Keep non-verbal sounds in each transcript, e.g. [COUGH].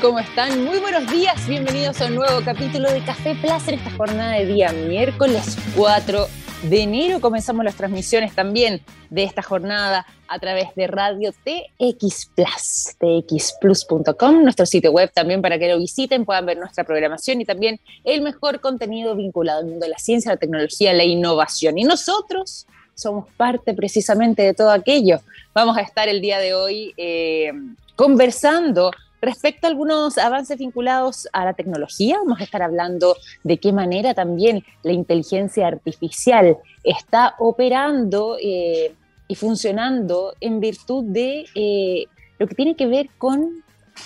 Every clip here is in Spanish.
¿Cómo están? Muy buenos días, bienvenidos a un nuevo capítulo de Café Plaza en esta jornada de día miércoles 4 de enero. Comenzamos las transmisiones también de esta jornada a través de Radio TX Plus, txplus.com, nuestro sitio web también para que lo visiten, puedan ver nuestra programación y también el mejor contenido vinculado al mundo de la ciencia, la tecnología, la innovación. Y nosotros somos parte precisamente de todo aquello. Vamos a estar el día de hoy eh, conversando Respecto a algunos avances vinculados a la tecnología, vamos a estar hablando de qué manera también la inteligencia artificial está operando eh, y funcionando en virtud de eh, lo que tiene que ver con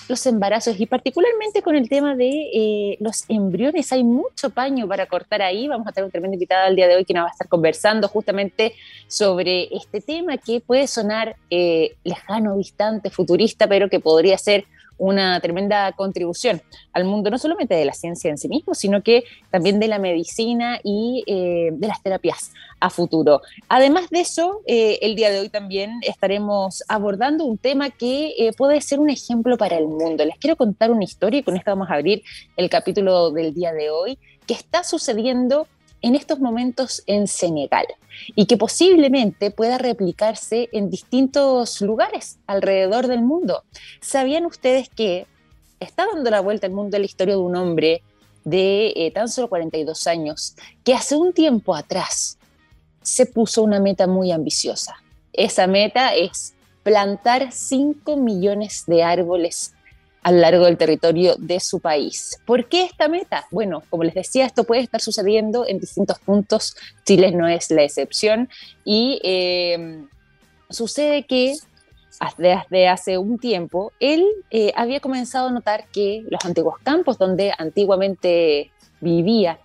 los embarazos y particularmente con el tema de eh, los embriones. Hay mucho paño para cortar ahí. Vamos a tener un tremendo invitado el día de hoy que nos va a estar conversando justamente sobre este tema que puede sonar lejano, distante, futurista, pero que podría ser una tremenda contribución al mundo, no solamente de la ciencia en sí mismo, sino que también de la medicina y eh, de las terapias a futuro. Además de eso, eh, el día de hoy también estaremos abordando un tema que eh, puede ser un ejemplo para el mundo. Les quiero contar una historia y con esto vamos a abrir el capítulo del día de hoy, que está sucediendo en estos momentos en Senegal y que posiblemente pueda replicarse en distintos lugares alrededor del mundo. ¿Sabían ustedes que está dando la vuelta al mundo de la historia de un hombre de eh, tan solo 42 años que hace un tiempo atrás se puso una meta muy ambiciosa? Esa meta es plantar 5 millones de árboles a largo del territorio de su país. ¿Por qué esta meta? Bueno, como les decía, esto puede estar sucediendo en distintos puntos, Chile no es la excepción, y eh, sucede que desde hace un tiempo, él eh, había comenzado a notar que los antiguos campos donde antiguamente vivía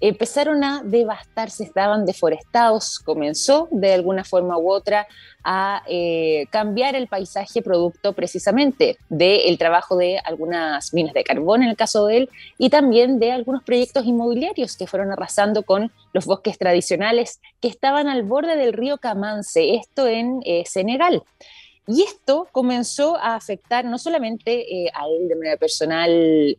empezaron a devastarse, estaban deforestados, comenzó de alguna forma u otra a eh, cambiar el paisaje producto precisamente del trabajo de algunas minas de carbón en el caso de él y también de algunos proyectos inmobiliarios que fueron arrasando con los bosques tradicionales que estaban al borde del río Camance, esto en eh, Senegal. Y esto comenzó a afectar no solamente eh, a él de manera personal,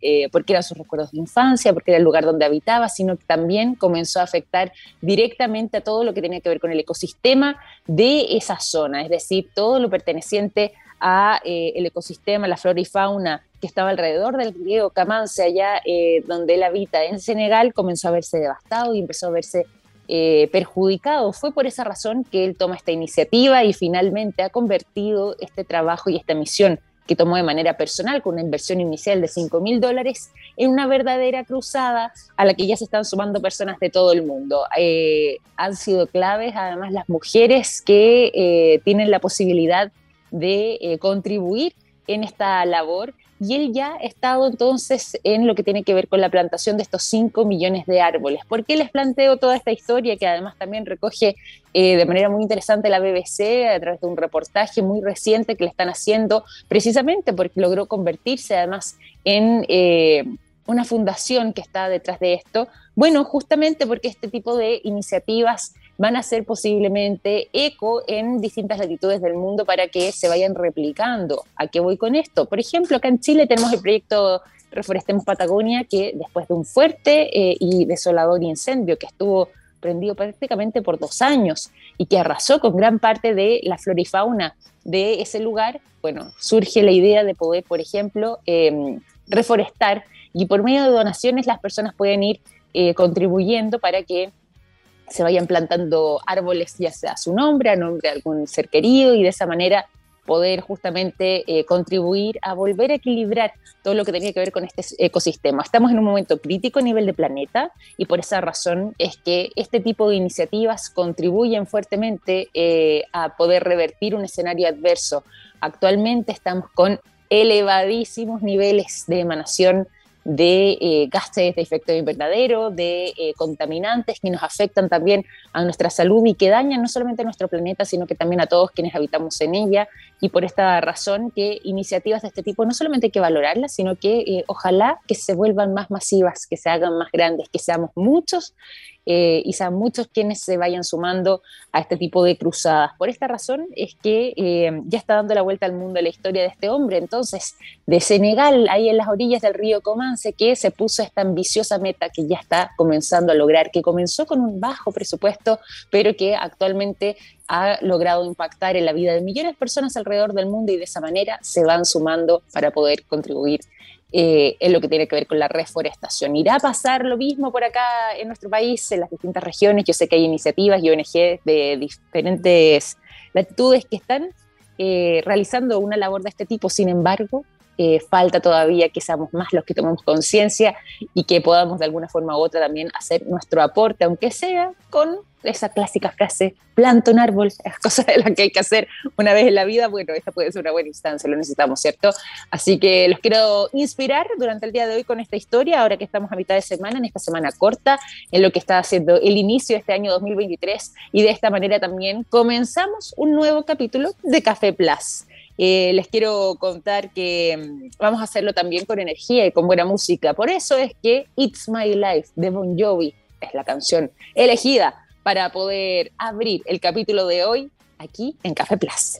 eh, porque eran sus recuerdos de infancia, porque era el lugar donde habitaba, sino que también comenzó a afectar directamente a todo lo que tenía que ver con el ecosistema de esa zona, es decir, todo lo perteneciente a eh, el ecosistema, la flora y fauna que estaba alrededor del río Camance, allá donde él habita en Senegal, comenzó a verse devastado y empezó a verse eh, perjudicado. Fue por esa razón que él toma esta iniciativa y finalmente ha convertido este trabajo y esta misión que tomó de manera personal con una inversión inicial de 5 mil dólares en una verdadera cruzada a la que ya se están sumando personas de todo el mundo. Eh, han sido claves además las mujeres que eh, tienen la posibilidad de contribuir en esta labor y él ya ha estado entonces en lo que tiene que ver con la plantación de estos 5 millones de árboles. ¿Por qué les planteo toda esta historia que además también recoge eh, de manera muy interesante la BBC a través de un reportaje muy reciente que le están haciendo precisamente porque logró convertirse además en... Eh, una fundación que está detrás de esto? Bueno, justamente porque este tipo de iniciativas van a ser posiblemente eco en distintas latitudes del mundo para que se vayan replicando. ¿A qué voy con esto? Por ejemplo, acá en Chile tenemos el proyecto Reforestemos Patagonia, que después de un fuerte eh, y desolador incendio que estuvo prendido prácticamente por dos años y que arrasó con gran parte de la flora y fauna de ese lugar, bueno, surge la idea de poder, por ejemplo, em, reforestar y por medio de donaciones las personas pueden ir eh, contribuyendo para que se vayan plantando árboles ya sea a su nombre, a nombre de algún ser querido y de esa manera poder justamente eh, contribuir a volver a equilibrar todo lo que tenía que ver con este ecosistema. Estamos en un momento crítico a nivel de planeta y por esa razón es que este tipo de iniciativas contribuyen fuertemente eh, a poder revertir un escenario adverso. Actualmente estamos con elevadísimos niveles de emanación de eh, gases de efecto invernadero, de eh, contaminantes que nos afectan también a nuestra salud y que dañan no solamente a nuestro planeta, sino que también a todos quienes habitamos en ella. Y por esta razón que iniciativas de este tipo no solamente hay que valorarlas, sino que eh, ojalá que se vuelvan más masivas, que se hagan más grandes, que seamos muchos eh, y sean muchos quienes se vayan sumando a este tipo de cruzadas. Por esta razón es que eh, ya está dando la vuelta al mundo la historia de este hombre, entonces, de Senegal, ahí en las orillas del río Comance, que se puso esta ambiciosa meta que ya está comenzando a lograr, que comenzó con un bajo presupuesto, pero que actualmente ha logrado impactar en la vida de millones de personas alrededor del mundo y de esa manera se van sumando para poder contribuir eh, en lo que tiene que ver con la reforestación. ¿Irá a pasar lo mismo por acá en nuestro país, en las distintas regiones? Yo sé que hay iniciativas y ONG de diferentes latitudes que están eh, realizando una labor de este tipo, sin embargo, eh, falta todavía que seamos más los que tomemos conciencia y que podamos de alguna forma u otra también hacer nuestro aporte, aunque sea con esa clásica frase, planta un árbol, [LAUGHS] es cosa de las que hay que hacer una vez en la vida, bueno, esta puede ser una buena instancia, lo necesitamos, ¿cierto? Así que los quiero inspirar durante el día de hoy con esta historia, ahora que estamos a mitad de semana, en esta semana corta, en lo que está haciendo el inicio de este año 2023 y de esta manera también comenzamos un nuevo capítulo de Café Plus. Eh, les quiero contar que mm, vamos a hacerlo también con energía y con buena música. Por eso es que It's My Life de Bon Jovi es la canción elegida para poder abrir el capítulo de hoy aquí en Café Plus.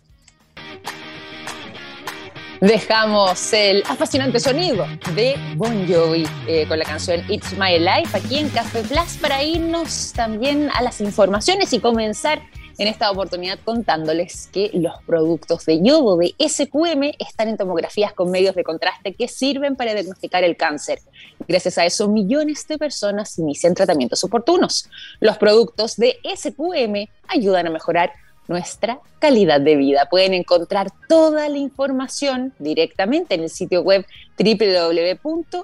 Dejamos el apasionante sonido de Bon Jovi eh, con la canción It's My Life aquí en Café Plus para irnos también a las informaciones y comenzar en esta oportunidad contándoles que los productos de yodo de SQM están en tomografías con medios de contraste que sirven para diagnosticar el cáncer. Gracias a eso, millones de personas inician tratamientos oportunos. Los productos de SQM ayudan a mejorar nuestra calidad de vida. Pueden encontrar toda la información directamente en el sitio web www.sqm.com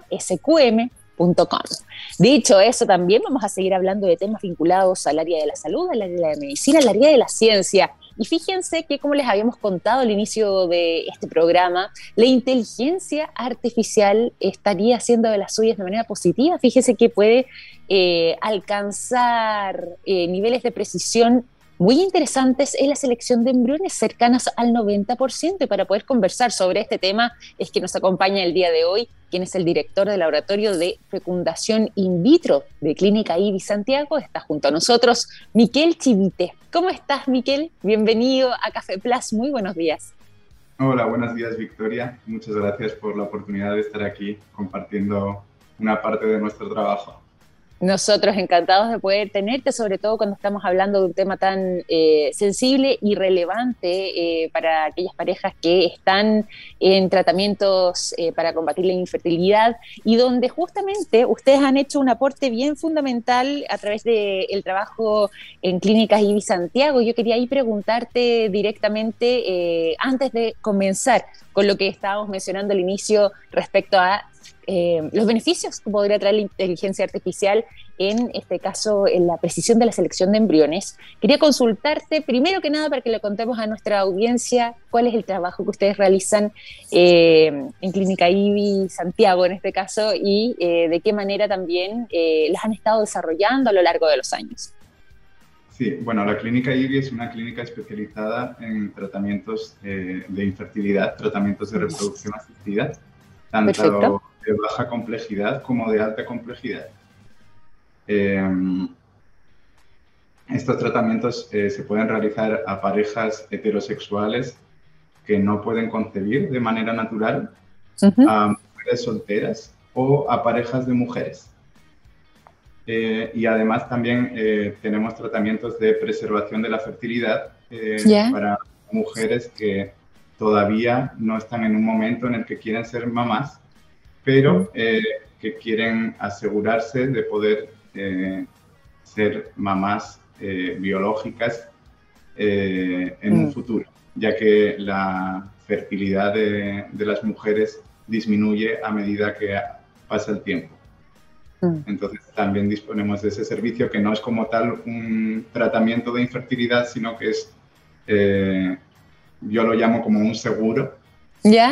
Dicho eso, también vamos a seguir hablando de temas vinculados al área de la salud, al área de la medicina, al área de la ciencia. Y fíjense que, como les habíamos contado al inicio de este programa, la inteligencia artificial estaría haciendo de las suyas de manera positiva. Fíjense que puede eh, alcanzar eh, niveles de precisión muy interesantes en la selección de embriones cercanas al 90%. Y para poder conversar sobre este tema es que nos acompaña el día de hoy quien es el director del laboratorio de fecundación in vitro de Clínica IBI Santiago. Está junto a nosotros Miquel Chivite. ¿Cómo estás, Miquel? Bienvenido a Café Plus. Muy buenos días. Hola, buenos días, Victoria. Muchas gracias por la oportunidad de estar aquí compartiendo una parte de nuestro trabajo. Nosotros encantados de poder tenerte, sobre todo cuando estamos hablando de un tema tan eh, sensible y relevante eh, para aquellas parejas que están en tratamientos eh, para combatir la infertilidad y donde justamente ustedes han hecho un aporte bien fundamental a través del trabajo en Clínicas IBI Santiago. Yo quería ahí preguntarte directamente, antes de comenzar con lo que estábamos mencionando al inicio respecto a eh, los beneficios que podría traer la inteligencia artificial, en este caso en la precisión de la selección de embriones. Quería consultarte, primero que nada, para que le contemos a nuestra audiencia cuál es el trabajo que ustedes realizan eh, en Clínica IBI Santiago, en este caso, y eh, de qué manera también las han estado desarrollando a lo largo de los años. Sí, bueno, la clínica IBI es una clínica especializada en tratamientos de infertilidad, tratamientos de reproducción asistida, tanto Perfecto de baja complejidad como de alta complejidad. Em, estos tratamientos eh, se pueden realizar a parejas heterosexuales que no pueden concebir de manera natural, a mujeres solteras o a parejas de mujeres. Eh, y además también eh, tenemos tratamientos de preservación de la fertilidad para mujeres que todavía no están en un momento en el que quieren ser mamás pero eh, que quieren asegurarse de poder eh, ser mamás eh, biológicas en un mm. futuro, ya que la fertilidad de, las mujeres disminuye a medida que pasa el tiempo. Mm. Entonces también disponemos de ese servicio que no es como tal un tratamiento de infertilidad, sino que es, yo lo llamo como un seguro. ¿Ya?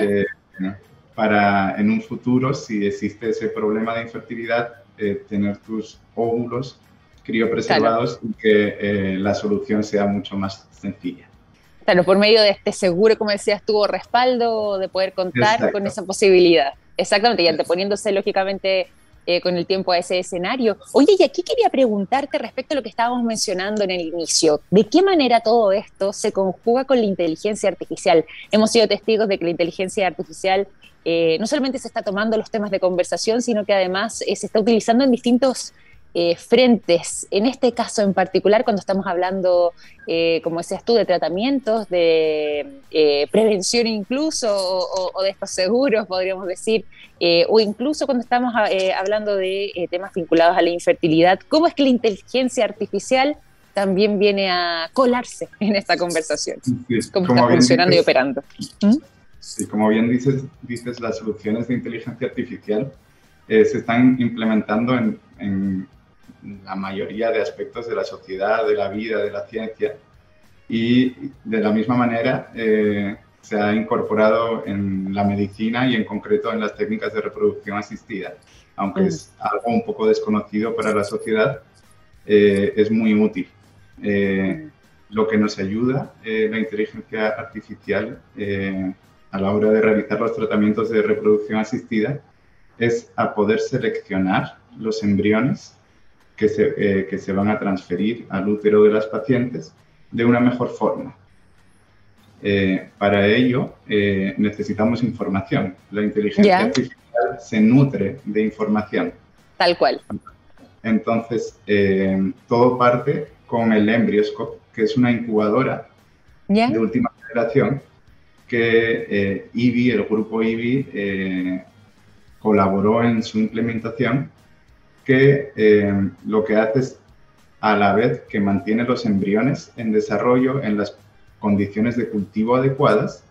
Para en un futuro, si existe ese problema de infertilidad, eh, tener tus óvulos criopreservados y que eh, la solución sea mucho más sencilla. Claro, por medio de este seguro, como decías, tuvo respaldo de poder contar con esa posibilidad. Exactamente, y anteponiéndose lógicamente eh, con el tiempo a ese escenario. Oye, y aquí quería preguntarte respecto a lo que estábamos mencionando en el inicio. ¿De qué manera todo esto se conjuga con la inteligencia artificial? Hemos sido testigos de que la inteligencia artificial eh, no solamente se está tomando los temas de conversación, sino que además eh, se está utilizando en distintos eh, frentes. En este caso en particular, cuando estamos hablando, como decías tú, de tratamientos, de prevención incluso, o, de estos seguros, podríamos decir, o incluso cuando estamos hablando de temas vinculados a la infertilidad, ¿cómo es que la inteligencia artificial también viene a colarse en esta conversación? ¿Cómo está funcionando y operando? ¿Mm? Sí, como bien dices, dices las soluciones de inteligencia artificial eh, se están implementando en, en, la mayoría de aspectos de la sociedad, de la vida, de la ciencia. Y de la misma manera eh, se ha incorporado en la medicina y en concreto en las técnicas de reproducción asistida. Aunque es algo un poco desconocido para la sociedad, eh, es muy útil. lo que nos ayuda la inteligencia artificial a la hora de realizar los tratamientos de reproducción asistida es a poder seleccionar los embriones que se, eh, que se van a transferir al útero de las pacientes de una mejor forma. Eh, para ello eh, necesitamos información. La inteligencia artificial se nutre de información. Tal cual. Entonces, todo parte con el Embryoscope, que es una incubadora de última generación que eh, IBI, el grupo IBI, eh, colaboró en su implementación, que eh, lo que hace es, a la vez que mantiene los embriones en desarrollo en las condiciones de cultivo adecuadas,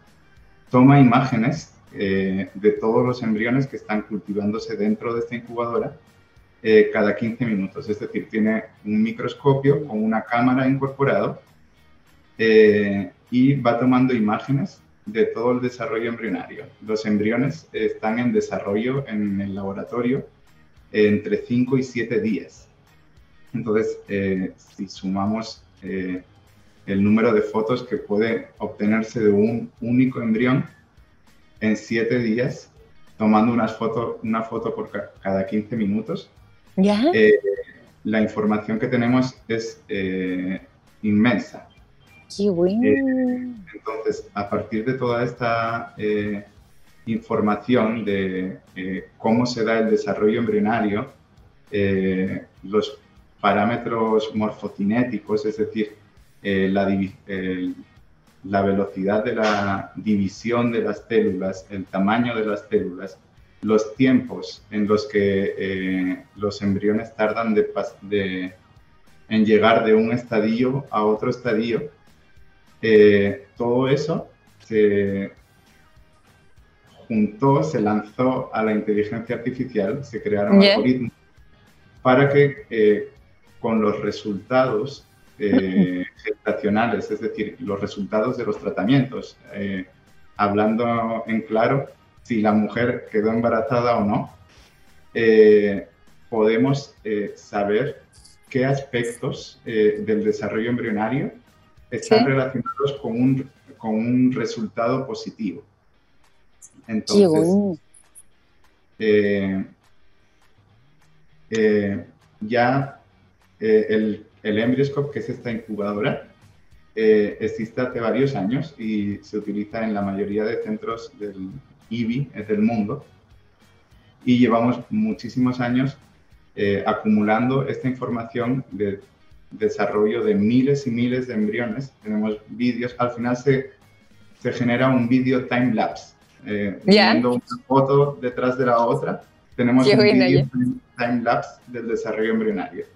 toma imágenes de todos los embriones que están cultivándose dentro de esta incubadora cada 15 minutos. Es decir, tiene un microscopio con una cámara incorporado y va tomando imágenes de todo el desarrollo embrionario. Los embriones están en desarrollo en el laboratorio entre 5 y 7 días. Entonces, eh, si sumamos eh, el número de fotos que puede obtenerse de un único embrión en 7 días, tomando unas foto, una foto por cada 15 minutos, eh, la información que tenemos es inmensa. Qué bueno. Eh, entonces, a partir de toda esta eh, información de eh, cómo se da el desarrollo embrionario, los parámetros morfocinéticos, es decir, la, la velocidad de la división de las células, el tamaño de las células, los tiempos en los que los embriones tardan de, de, en llegar de un estadio a otro estadio, eh, todo eso se juntó, se lanzó a la inteligencia artificial, se crearon algoritmos para que eh, con los resultados eh, [LAUGHS] gestacionales, es decir, los resultados de los tratamientos, hablando en claro, si la mujer quedó embarazada o no, podemos saber qué aspectos del desarrollo embrionario están relacionados con un, con un resultado positivo. Entonces, eh, eh, ya eh, el, el Embryoscope, que es esta incubadora, existe hace varios años y se utiliza en la mayoría de centros del IBI del mundo. Y llevamos muchísimos años acumulando esta información de desarrollo de miles y miles de embriones. Tenemos vídeos, al final se, se genera un vídeo time lapse, eh, viendo una foto detrás de la otra. Tenemos un time lapse del desarrollo embrionario.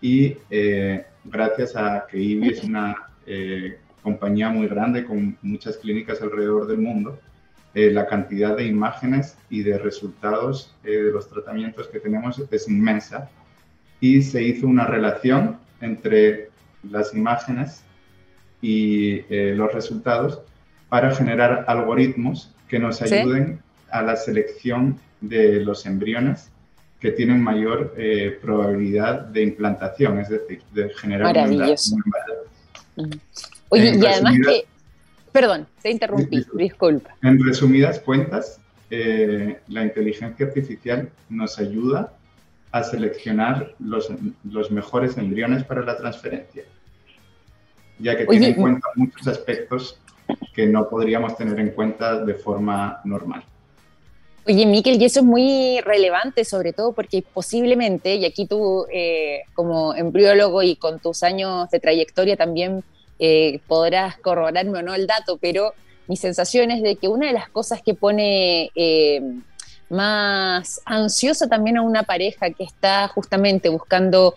Y eh, gracias a que IBI es una eh, compañía muy grande con muchas clínicas alrededor del mundo, eh, la cantidad de imágenes y de resultados de los tratamientos que tenemos es inmensa y se hizo una relación entre las imágenes y eh, los resultados para generar algoritmos que nos ayuden a la selección de los embriones que tienen mayor eh, probabilidad de implantación, es decir, de generar un embarazo. Oye, y además que... Perdón, te interrumpí, disculpa. En resumidas cuentas, eh, la inteligencia artificial nos ayuda a seleccionar los, los mejores embriones para la transferencia, ya que tiene en cuenta muchos aspectos que no podríamos tener en cuenta de forma normal. Oye, Miquel, y eso es muy relevante, sobre todo porque posiblemente, y aquí tú eh, como embriólogo y con tus años de trayectoria también eh, podrás corroborarme o no el dato, pero mi sensación es de que una de las cosas que pone eh, más ansiosa también a una pareja que está justamente buscando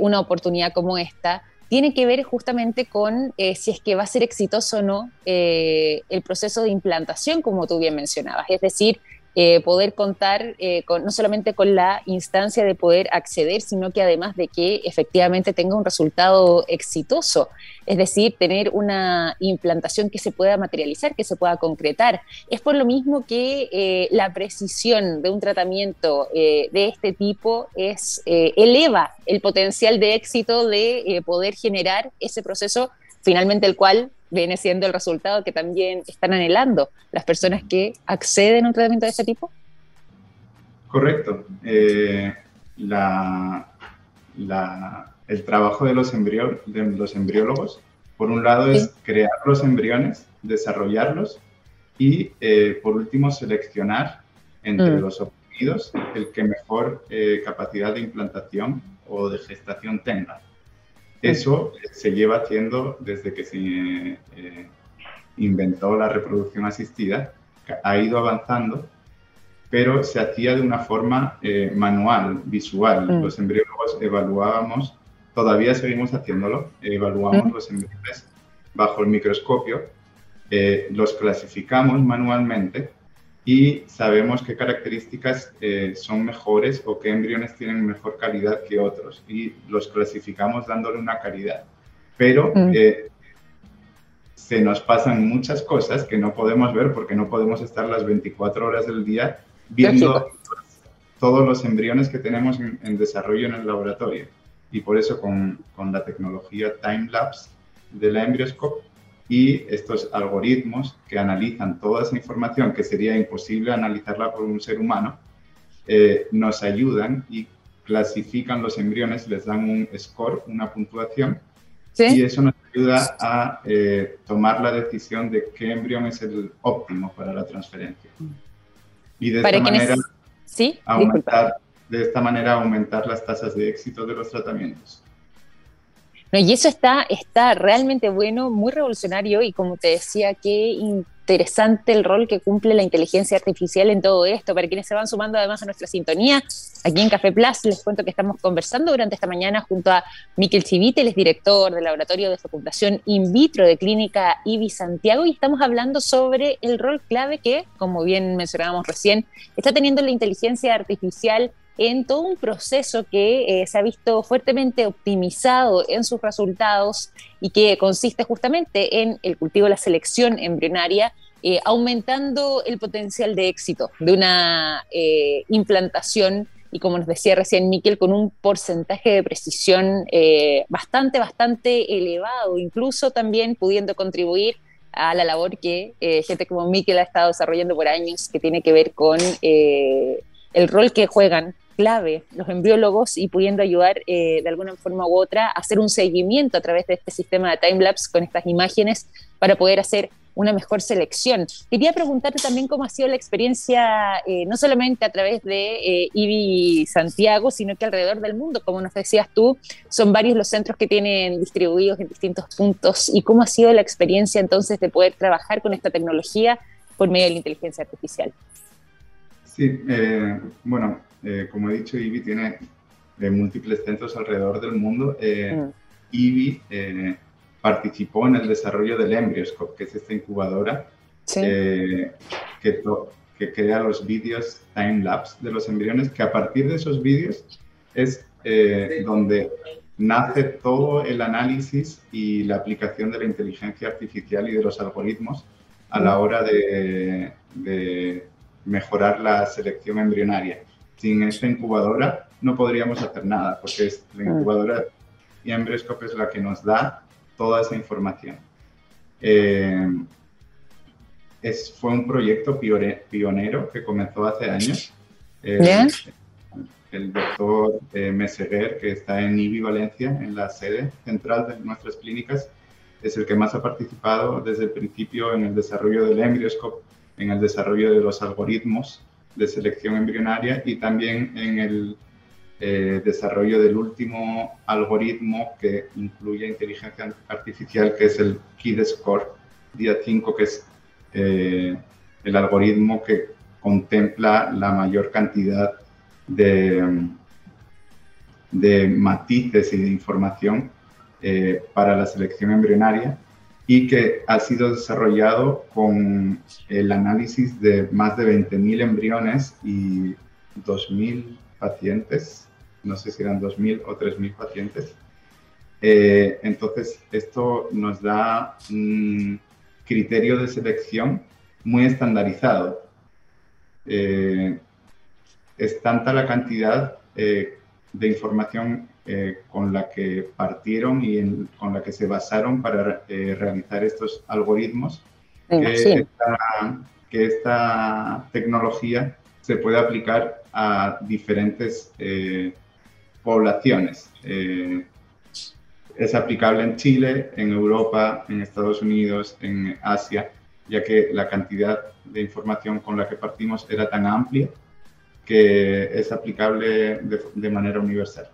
una oportunidad como esta, tiene que ver justamente con si es que va a ser exitoso o no el proceso de implantación, como tú bien mencionabas. Es decir, eh, poder contar eh, con, no solamente con la instancia de poder acceder, sino que además de que efectivamente tenga un resultado exitoso, es decir, tener una implantación que se pueda materializar, que se pueda concretar. Es por lo mismo que eh, la precisión de un tratamiento de este tipo es, eleva el potencial de éxito de poder generar ese proceso finalmente el cual viene siendo el resultado que también están anhelando las personas que acceden a un tratamiento de ese tipo? Correcto. Eh, el trabajo de los, de los embriólogos, por un lado, es crear los embriones, desarrollarlos y, eh, por último, seleccionar entre mm. los obtenidos el que mejor eh, capacidad de implantación o de gestación tenga. Eso se lleva haciendo desde que se eh, inventó la reproducción asistida, ha ido avanzando, pero se hacía de una forma eh, manual, visual. Mm. Los embriólogos evaluábamos, todavía seguimos haciéndolo, evaluamos mm. los embriones bajo el microscopio, eh, los clasificamos manualmente y sabemos qué características eh, son mejores o qué embriones tienen mejor calidad que otros y los clasificamos dándole una calidad. Pero mm. eh, se nos pasan muchas cosas que no podemos ver porque no podemos estar las 24 horas del día viendo todos los embriones que tenemos en, desarrollo en el laboratorio. Y por eso con, con la tecnología time-lapse de la Embryoscope y estos algoritmos que analizan toda esa información que sería imposible analizarla por un ser humano, eh, nos ayudan y clasifican los embriones, les dan un score, una puntuación, y eso nos ayuda a eh, tomar la decisión de qué embrión es el óptimo para la transferencia. Y de esta manera, ¿Sí? aumentar, de esta manera aumentar las tasas de éxito de los tratamientos. No, y eso está, está realmente bueno, muy revolucionario y como te decía, qué interesante el rol que cumple la inteligencia artificial en todo esto. Para quienes se van sumando además a nuestra sintonía, aquí en Café Plus les cuento que estamos conversando durante esta mañana junto a Miquel Chivite, el es director del Laboratorio de Fecundación In Vitro de Clínica IBI Santiago y estamos hablando sobre el rol clave que, como bien mencionábamos recién, está teniendo la inteligencia artificial en todo un proceso que eh, se ha visto fuertemente optimizado en sus resultados y que consiste justamente en el cultivo de la selección embrionaria, eh, aumentando el potencial de éxito de una eh, implantación y como nos decía recién Miquel, con un porcentaje de precisión bastante, bastante elevado, incluso también pudiendo contribuir a la labor que gente como Miquel ha estado desarrollando por años, que tiene que ver con el rol que juegan clave los embriólogos y pudiendo ayudar eh, de alguna forma u otra a hacer un seguimiento a través de este sistema de timelapse con estas imágenes para poder hacer una mejor selección. Quería preguntarte también cómo ha sido la experiencia, eh, no solamente a través de eh, IBI Santiago, sino que alrededor del mundo, como nos decías tú, son varios los centros que tienen distribuidos en distintos puntos. ¿Y cómo ha sido la experiencia entonces de poder trabajar con esta tecnología por medio de la inteligencia artificial? Sí, bueno, eh, como he dicho, IBI tiene eh, múltiples centros alrededor del mundo. Eh, mm. IBI participó en el desarrollo del Embryoscope, que es esta incubadora que, que, crea los vídeos time-lapse de los embriones, que a partir de esos vídeos es donde nace todo el análisis y la aplicación de la inteligencia artificial y de los algoritmos a la mm. hora de, de mejorar la selección embrionaria sin esta incubadora no podríamos hacer nada, porque es la mm. incubadora y Embryoscope es la que nos da toda esa información. Eh, es, fue un proyecto pionero que comenzó hace años. el doctor eh, Meseguer, que está en IBI Valencia, en la sede central de nuestras clínicas, es el que más ha participado desde el principio en el desarrollo del Embryoscope, en el desarrollo de los algoritmos de selección embrionaria y también en el eh, desarrollo del último algoritmo que incluye inteligencia artificial, que es el KID-Score día 5, que es eh, el algoritmo que contempla la mayor cantidad de, de matices y de información eh, para la selección embrionaria y que ha sido desarrollado con el análisis de más de 20.000 embriones y 2.000 pacientes, no sé si eran 2.000 o 3.000 pacientes. Eh, entonces, esto nos da un criterio de selección muy estandarizado. Eh, es tanta la cantidad eh, de información eh, con la que partieron y con la que se basaron para eh, realizar estos algoritmos, que, esta, tecnología se puede aplicar a diferentes eh, poblaciones. es aplicable en Chile, en Europa, en Estados Unidos, en Asia, ya que la cantidad de información con la que partimos era tan amplia que es aplicable de manera universal.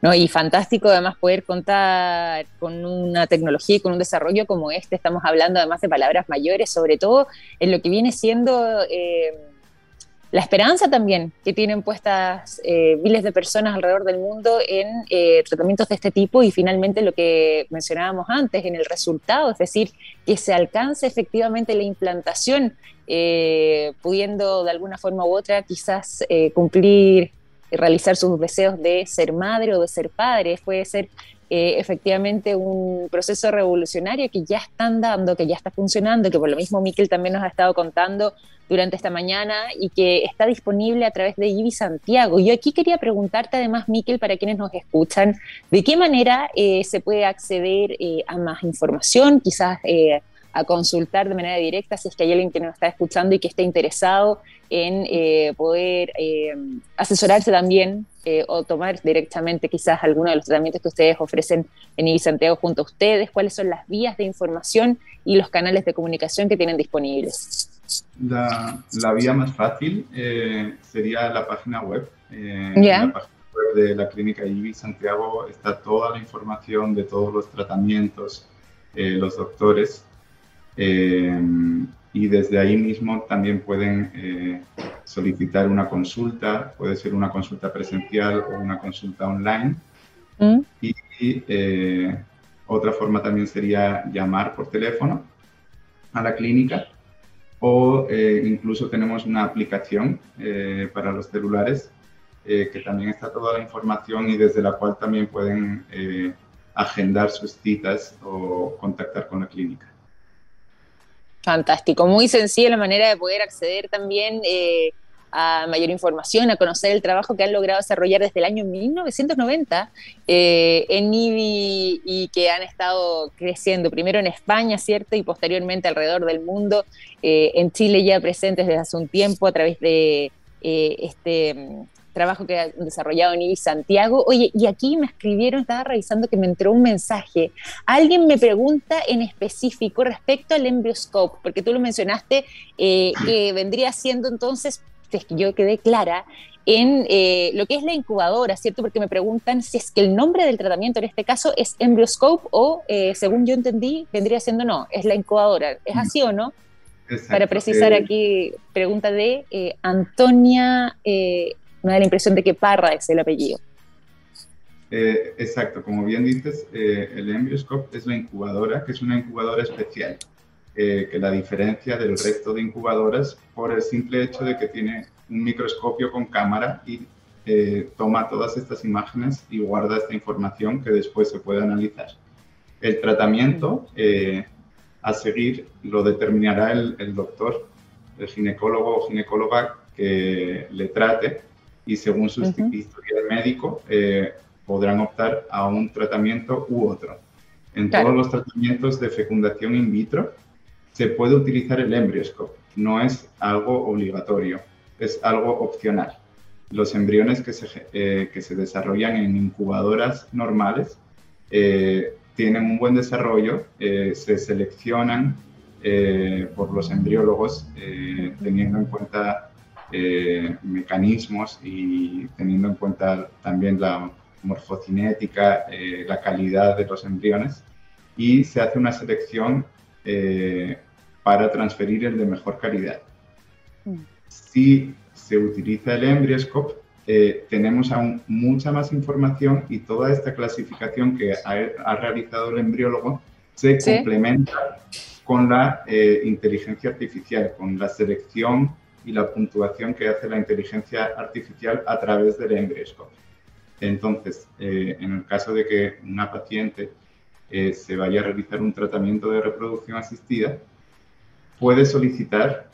¿No? Y fantástico además poder contar con una tecnología y con un desarrollo como este. Estamos hablando además de palabras mayores, sobre todo en lo que viene siendo eh, la esperanza también que tienen puestas eh, miles de personas alrededor del mundo en eh, tratamientos de este tipo y finalmente lo que mencionábamos antes, en el resultado, es decir, que se alcance efectivamente la implantación, pudiendo de alguna forma u otra quizás cumplir realizar sus deseos de ser madre o de ser padre, puede ser eh, efectivamente un proceso revolucionario que ya están dando, que ya está funcionando, que por lo mismo Miquel también nos ha estado contando durante esta mañana y que está disponible a través de IBI Santiago. Yo aquí quería preguntarte además, Miquel, para quienes nos escuchan, ¿de qué manera eh, se puede acceder eh, a más información, quizás a consultar de manera directa si es que hay alguien que nos está escuchando y que esté interesado en eh, poder eh, asesorarse también eh, o tomar directamente quizás alguno de los tratamientos que ustedes ofrecen en IBI Santiago junto a ustedes, cuáles son las vías de información y los canales de comunicación que tienen disponibles. La, la vía más fácil sería la página web. En la página web de la clínica IBI Santiago está toda la información de todos los tratamientos, los doctores eh, y desde ahí mismo también pueden eh, solicitar una consulta, puede ser una consulta presencial o una consulta online. Mm. Y, eh, otra forma también sería llamar por teléfono a la clínica o incluso tenemos una aplicación para los celulares que también está toda la información y desde la cual también pueden agendar sus citas o contactar con la clínica. Fantástico, muy sencilla la manera de poder acceder también eh, a mayor información, a conocer el trabajo que han logrado desarrollar desde el año 1990 eh, en IBI y que han estado creciendo primero en España, ¿cierto? Y posteriormente alrededor del mundo, eh, en Chile ya presentes desde hace un tiempo a través de este trabajo que ha desarrollado en IBI Santiago. Oye, y aquí me escribieron, estaba revisando que me entró un mensaje. Alguien me pregunta en específico respecto al Embryoscope, porque tú lo mencionaste, eh, que vendría siendo entonces, es que yo quedé clara, en eh, lo que es la incubadora, ¿cierto? Porque me preguntan si es que el nombre del tratamiento en este caso es Embryoscope o, eh, según yo entendí, vendría siendo no, es la incubadora. ¿Es así o no? Para precisar aquí, pregunta de Antonia me da la impresión de que Parra es el apellido. Eh, exacto, como bien dices, eh, el Embryoscope es la incubadora, que es una incubadora especial, eh, que la diferencia del resto de incubadoras por el simple hecho de que tiene un microscopio con cámara y toma todas estas imágenes y guarda esta información que después se puede analizar. El tratamiento a seguir lo determinará el, el doctor, el ginecólogo o ginecóloga que le trate y según su historial médico eh, podrán optar a un tratamiento u otro. En todos los tratamientos de fecundación in vitro se puede utilizar el embryoscope. No es algo obligatorio, es algo opcional. Los embriones que se, eh, que se desarrollan en incubadoras normales eh, tienen un buen desarrollo, eh, se seleccionan por los embriólogos teniendo en cuenta mecanismos y teniendo en cuenta también la morfocinética, la calidad de los embriones y se hace una selección para transferir el de mejor calidad. Mm. Si se utiliza el embryoscope, eh, tenemos aún mucha más información y toda esta clasificación que ha, realizado el embriólogo se complementa con la eh, inteligencia artificial, con la selección y la puntuación que hace la inteligencia artificial a través del embryoscope. Entonces, eh, en el caso de que una paciente se vaya a realizar un tratamiento de reproducción asistida, puede solicitar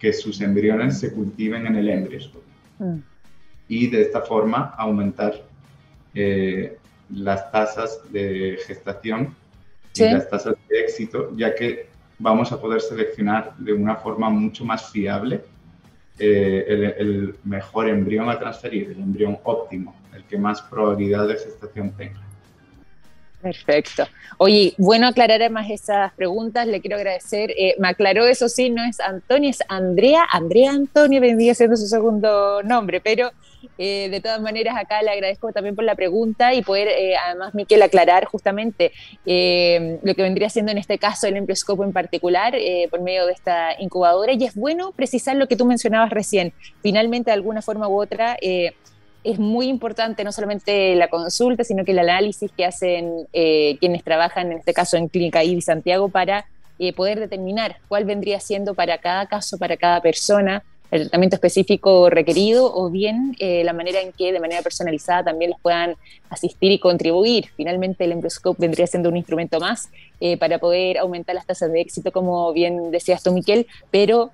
que sus embriones se cultiven en el embrioscope mm. y de esta forma aumentar eh, las tasas de gestación y las tasas de éxito, ya que vamos a poder seleccionar de una forma mucho más fiable eh, el, el, mejor embrión a transferir, el embrión óptimo, el que más probabilidad de gestación tenga. Perfecto. Oye, bueno aclarar además esas preguntas, le quiero agradecer. Eh, me aclaró eso sí, no es Antonio, es Andrea. Andrea Antonio vendría siendo su segundo nombre, pero eh, de todas maneras acá le agradezco también por la pregunta y poder eh, además, Miquel, aclarar justamente lo que vendría siendo en este caso el embrioscopo en particular por medio de esta incubadora. Y es bueno precisar lo que tú mencionabas recién. Finalmente, de alguna forma u otra, es muy importante no solamente la consulta, sino que el análisis que hacen eh, quienes trabajan, en este caso en Clínica IBI Santiago, para eh, poder determinar cuál vendría siendo para cada caso, para cada persona, el tratamiento específico requerido o bien eh, la manera en que de manera personalizada también les puedan asistir y contribuir. Finalmente el Embryoscope vendría siendo un instrumento más para poder aumentar las tasas de éxito, como bien decías tú, Miquel, pero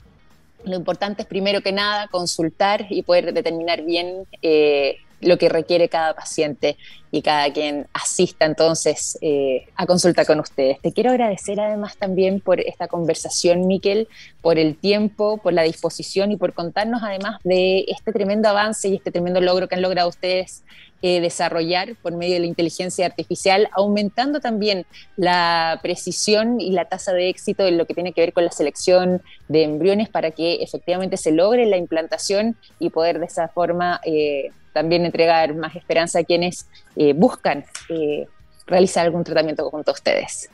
lo importante es primero que nada consultar y poder determinar bien eh, lo que requiere cada paciente y cada quien asista entonces eh, a consulta con ustedes. Te quiero agradecer además también por esta conversación, Miquel, por el tiempo, por la disposición y por contarnos además de este tremendo avance y este tremendo logro que han logrado ustedes eh, desarrollar por medio de la inteligencia artificial, aumentando también la precisión y la tasa de éxito en lo que tiene que ver con la selección de embriones para que efectivamente se logre la implantación y poder de esa forma... Eh, también entregar más esperanza a quienes eh, buscan eh, realizar algún tratamiento junto a ustedes.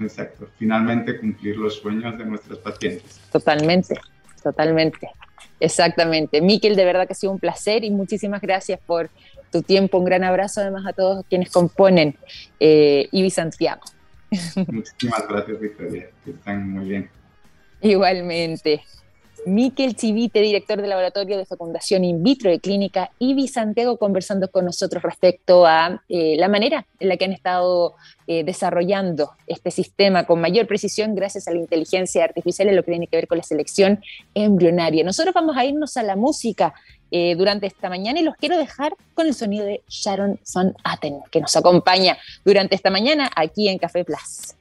Exacto, finalmente cumplir los sueños de nuestros pacientes. Totalmente, totalmente, exactamente. Miquel, de verdad que ha sido un placer y muchísimas gracias por tu tiempo. Un gran abrazo además a todos quienes componen eh, IBI Santiago. [LAUGHS] Muchísimas gracias, Victoria, que están muy bien. Igualmente. Miquel Chivite, director del Laboratorio de Fecundación In Vitro de Clínica IBI Santiago, conversando con nosotros respecto a eh, la manera en la que han estado eh, desarrollando este sistema con mayor precisión gracias a la inteligencia artificial en lo que tiene que ver con la selección embrionaria. Nosotros vamos a irnos a la música eh, durante esta mañana y los quiero dejar con el sonido de Sharon Son Aten, que nos acompaña durante esta mañana aquí en Café Plus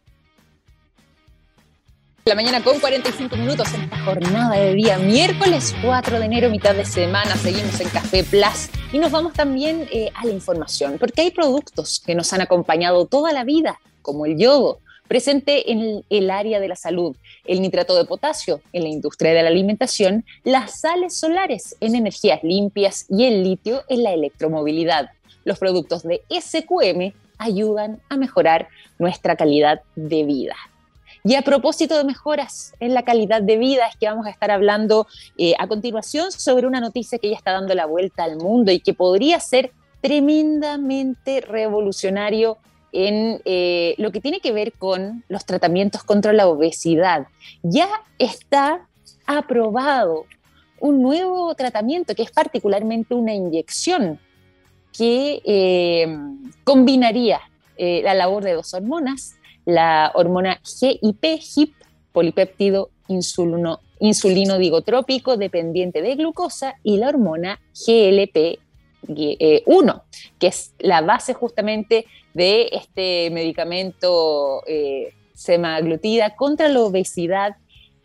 la mañana con 45 minutos en esta jornada de día miércoles 4 de enero, mitad de semana. Seguimos en Café Plus y nos vamos también eh, a la información, porque hay productos que nos han acompañado toda la vida, como el yodo, presente en el área de la salud, el nitrato de potasio en la industria de la alimentación, las sales solares en energías limpias y el litio en la electromovilidad. Los productos de SQM ayudan a mejorar nuestra calidad de vida. Y a propósito de mejoras en la calidad de vida, es que vamos a estar hablando eh, a continuación sobre una noticia que ya está dando la vuelta al mundo y que podría ser tremendamente revolucionario en eh, lo que tiene que ver con los tratamientos contra la obesidad. Ya está aprobado un nuevo tratamiento que es particularmente una inyección que eh, combinaría la labor de dos hormonas, la hormona GIP, HIP, polipéptido insulino, insulino digotrópico dependiente de glucosa, y la hormona GLP1, que es la base justamente de este medicamento eh, semaglutida contra la obesidad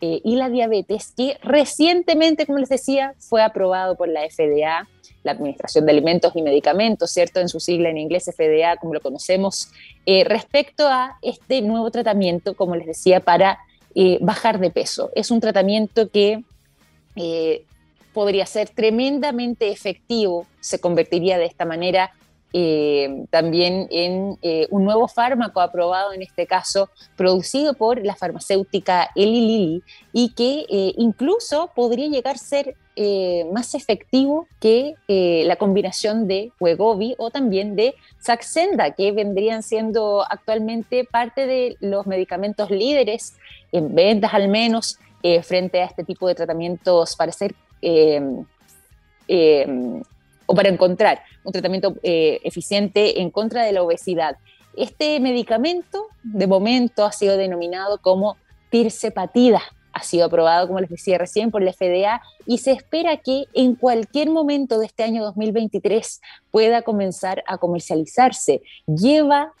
eh, y la diabetes, que recientemente, como les decía, fue aprobado por la FDA, la Administración de Alimentos y Medicamentos, ¿cierto? En su sigla en inglés FDA, como lo conocemos, eh, respecto a este nuevo tratamiento, como les decía, para eh, bajar de peso. Es un tratamiento que podría ser tremendamente efectivo, se convertiría de esta manera eh, también en eh, un nuevo fármaco aprobado, en este caso producido por la farmacéutica Eli Lilly, y que eh, incluso podría llegar a ser más efectivo que la combinación de Wegovy o también de Saxenda, que vendrían siendo actualmente parte de los medicamentos líderes en ventas al menos frente a este tipo de tratamientos para ser o para encontrar un tratamiento eh, eficiente en contra de la obesidad. Este medicamento, de momento, ha sido denominado como tirsepatida. Ha sido aprobado, como les decía recién, por la FDA y se espera que en cualquier momento de este año 2023 pueda comenzar a comercializarse. Lleva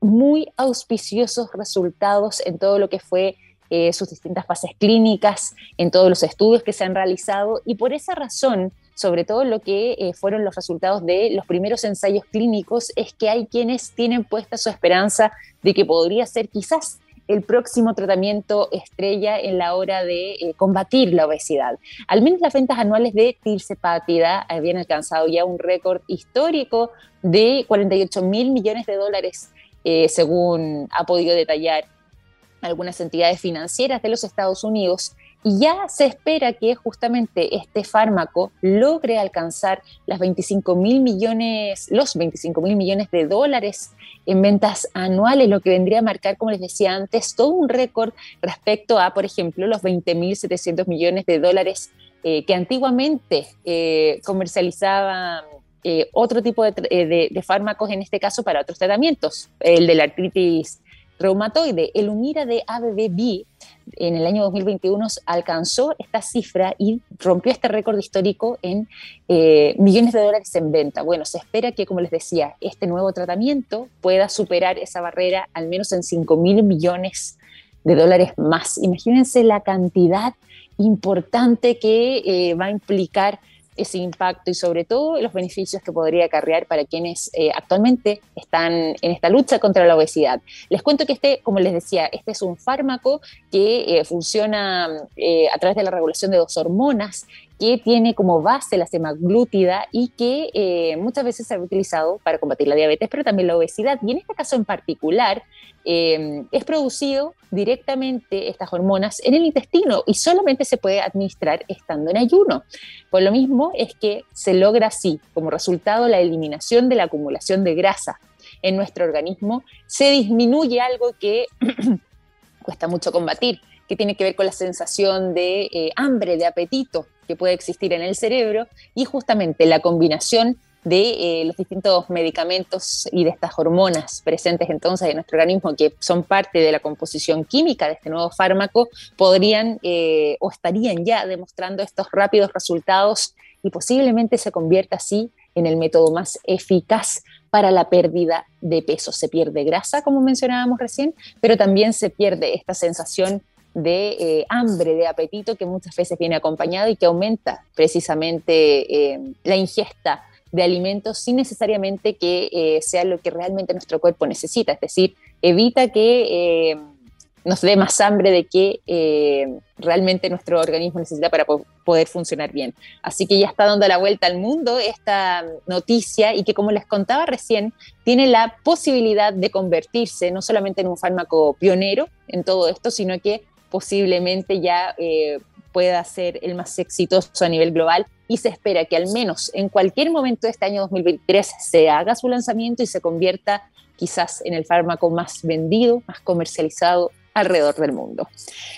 muy auspiciosos resultados en todo lo que fue eh, sus distintas fases clínicas, en todos los estudios que se han realizado y por esa razón sobre todo lo que eh, fueron los resultados de los primeros ensayos clínicos, es que hay quienes tienen puesta su esperanza de que podría ser quizás el próximo tratamiento estrella en la hora de eh, combatir la obesidad. Al menos las ventas anuales de tirsepatida habían alcanzado ya un récord histórico de 48 mil millones de dólares, eh, según ha podido detallar algunas entidades financieras de los Estados Unidos, y ya se espera que justamente este fármaco logre alcanzar las 25 mil millones, los 25 mil millones de dólares en ventas anuales, lo que vendría a marcar, como les decía antes, todo un récord respecto a, por ejemplo, los 20 mil 700 millones de dólares eh, que antiguamente eh, comercializaba eh, otro tipo de, de, fármacos, en este caso para otros tratamientos, el de la artritis reumatoide. El Humira de ABB en el año 2021 alcanzó esta cifra y rompió este récord histórico en eh, millones de dólares en venta. Bueno, se espera que, como les decía, este nuevo tratamiento pueda superar esa barrera al menos en 5 mil millones de dólares más. Imagínense la cantidad importante que eh, va a implicar ese impacto y sobre todo los beneficios que podría acarrear para quienes eh, actualmente están en esta lucha contra la obesidad. Les cuento que este, como les decía, este es un fármaco que eh, funciona eh, a través de la regulación de dos hormonas que tiene como base la semaglútida y que muchas veces se ha utilizado para combatir la diabetes, pero también la obesidad. Y en este caso en particular, es producido directamente estas hormonas en el intestino y solamente se puede administrar estando en ayuno. Por lo mismo es que se logra así, como resultado, la eliminación de la acumulación de grasa en nuestro organismo, se disminuye algo que [CLEARS THROAT] cuesta mucho combatir, que tiene que ver con la sensación de eh, hambre, de apetito que puede existir en el cerebro y justamente la combinación de eh, los distintos medicamentos y de estas hormonas presentes entonces en nuestro organismo que son parte de la composición química de este nuevo fármaco podrían eh, o estarían ya demostrando estos rápidos resultados y posiblemente se convierta así en el método más eficaz para la pérdida de peso. Se pierde grasa, como mencionábamos recién, pero también se pierde esta sensación de eh, hambre, de apetito que muchas veces viene acompañado y que aumenta precisamente la ingesta de alimentos sin necesariamente que eh, sea lo que realmente nuestro cuerpo necesita, es decir, evita que eh, nos dé más hambre de que eh, realmente nuestro organismo necesita para poder funcionar bien. Así que ya está dando la vuelta al mundo esta noticia y que como les contaba recién, tiene la posibilidad de convertirse no solamente en un fármaco pionero en todo esto, sino que posiblemente ya pueda ser el más exitoso a nivel global y se espera que al menos en cualquier momento de este año 2023 se haga su lanzamiento y se convierta quizás en el fármaco más vendido, más comercializado alrededor del mundo.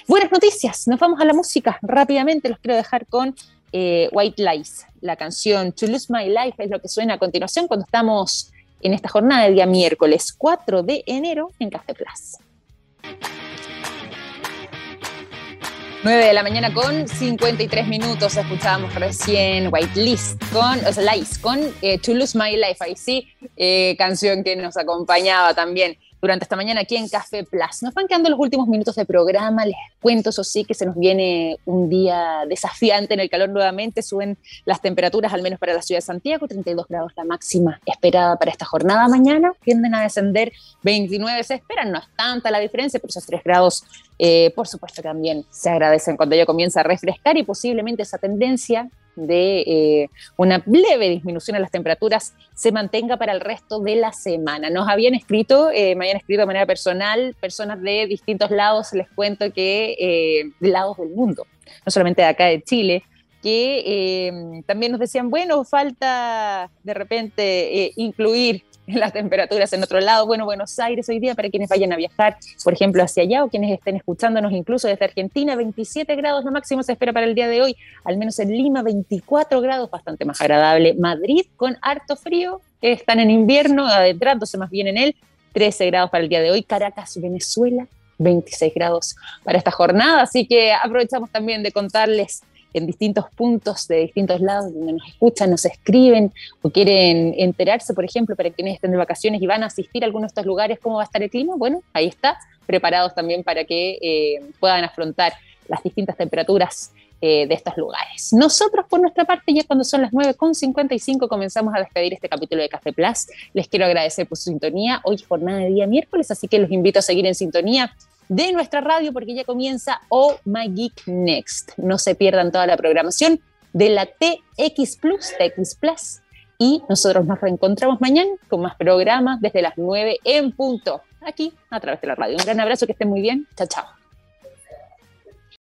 Buenas noticias, nos vamos a la música rápidamente, los quiero dejar con eh, White Lies, la canción To Lose My Life es lo que suena a continuación cuando estamos en esta jornada de día miércoles 4 de enero en Café Plus. 9 de la mañana con 53 minutos. Escuchábamos recién White List con, o sea, Lies con eh, To Lose My Life. Ahí sí, eh, canción que nos acompañaba también durante esta mañana aquí en Café Plus. Nos van quedando los últimos minutos de programa, les cuento, eso sí, que se nos viene un día desafiante en el calor nuevamente, suben las temperaturas, al menos para la ciudad de Santiago, 32 grados la máxima esperada para esta jornada mañana, tienden a descender 29, se esperan, no es tanta la diferencia, pero esos 3 grados, eh, por supuesto, también se agradecen cuando ya comienza a refrescar y posiblemente esa tendencia de eh, una leve disminución en las temperaturas se mantenga para el resto de la semana. Nos habían escrito, eh, me habían escrito de manera personal, personas de distintos lados, les cuento que eh, de lados del mundo, no solamente de acá de Chile, que también nos decían, bueno, falta de repente incluir [LAUGHS] las temperaturas en otro lado. Bueno, Buenos Aires hoy día para quienes vayan a viajar, por ejemplo, hacia allá o quienes estén escuchándonos incluso desde Argentina, 27 grados lo máximo se espera para el día de hoy, al menos en Lima 24 grados, bastante más agradable. Madrid con harto frío, están en invierno, adentrándose más bien en él, 13 grados para el día de hoy. Caracas, Venezuela, 26 grados para esta jornada, así que aprovechamos también de contarles en distintos puntos de distintos lados donde nos escuchan, nos escriben o quieren enterarse, por ejemplo, para quienes estén de vacaciones y van a asistir a alguno de estos lugares, cómo va a estar el clima, bueno, ahí está, preparados también para que eh, puedan afrontar las distintas temperaturas eh, de estos lugares. Nosotros, por nuestra parte, ya cuando son las 9.55, comenzamos a despedir este capítulo de Café Plus. Les quiero agradecer por su sintonía. Hoy jornada de día miércoles, así que los invito a seguir en sintonía de nuestra radio porque ya comienza Oh My Geek Next. No se pierdan toda la programación de la TX Plus, TX Plus. Y nosotros nos reencontramos mañana con más programas desde las 9 en punto, aquí a través de la radio. Un gran abrazo, que estén muy bien. Chao, chao.